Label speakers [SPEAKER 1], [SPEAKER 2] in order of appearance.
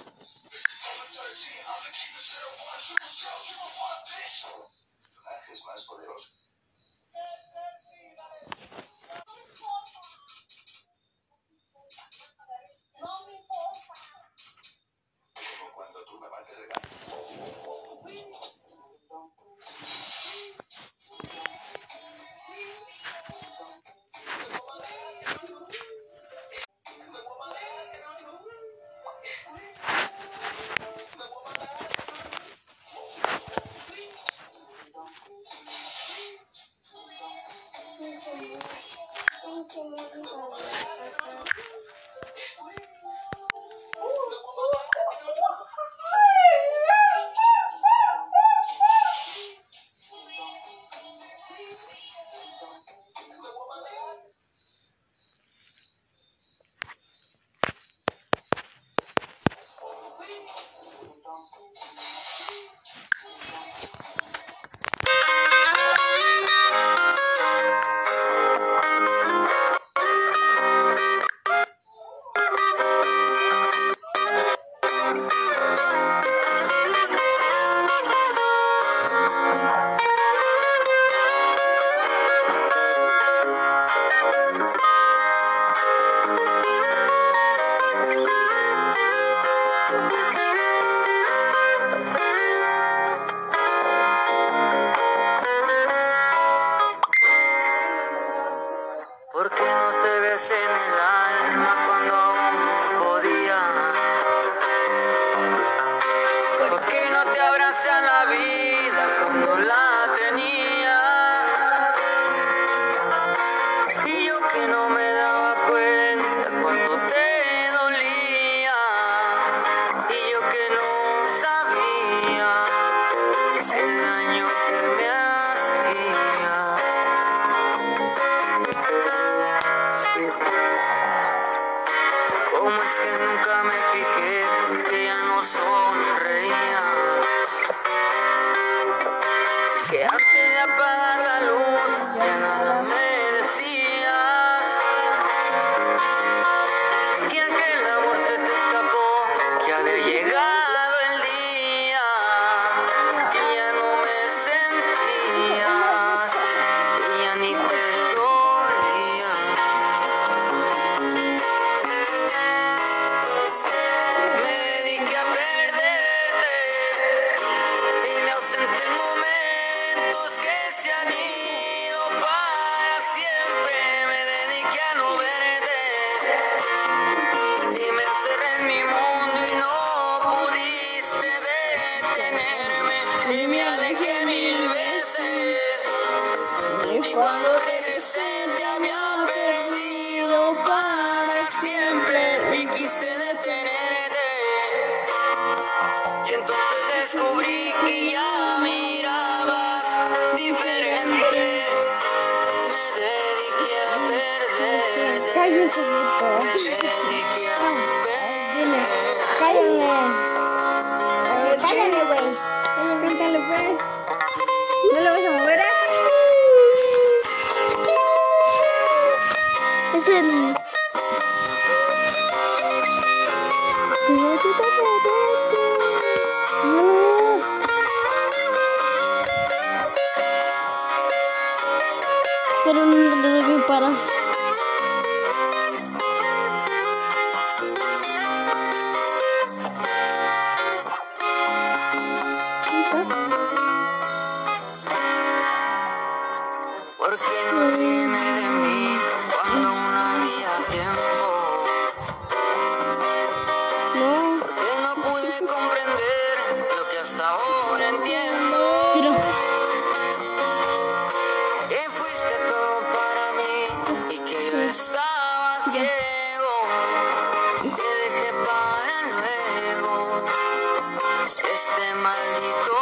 [SPEAKER 1] sense. Cuma ini. Y cuando regresé te había perdido para siempre y quise detenerte. Y entonces descubrí que ya mirabas diferente. Me dediqué a perderte.
[SPEAKER 2] Listen. Pero no,
[SPEAKER 1] no, maldito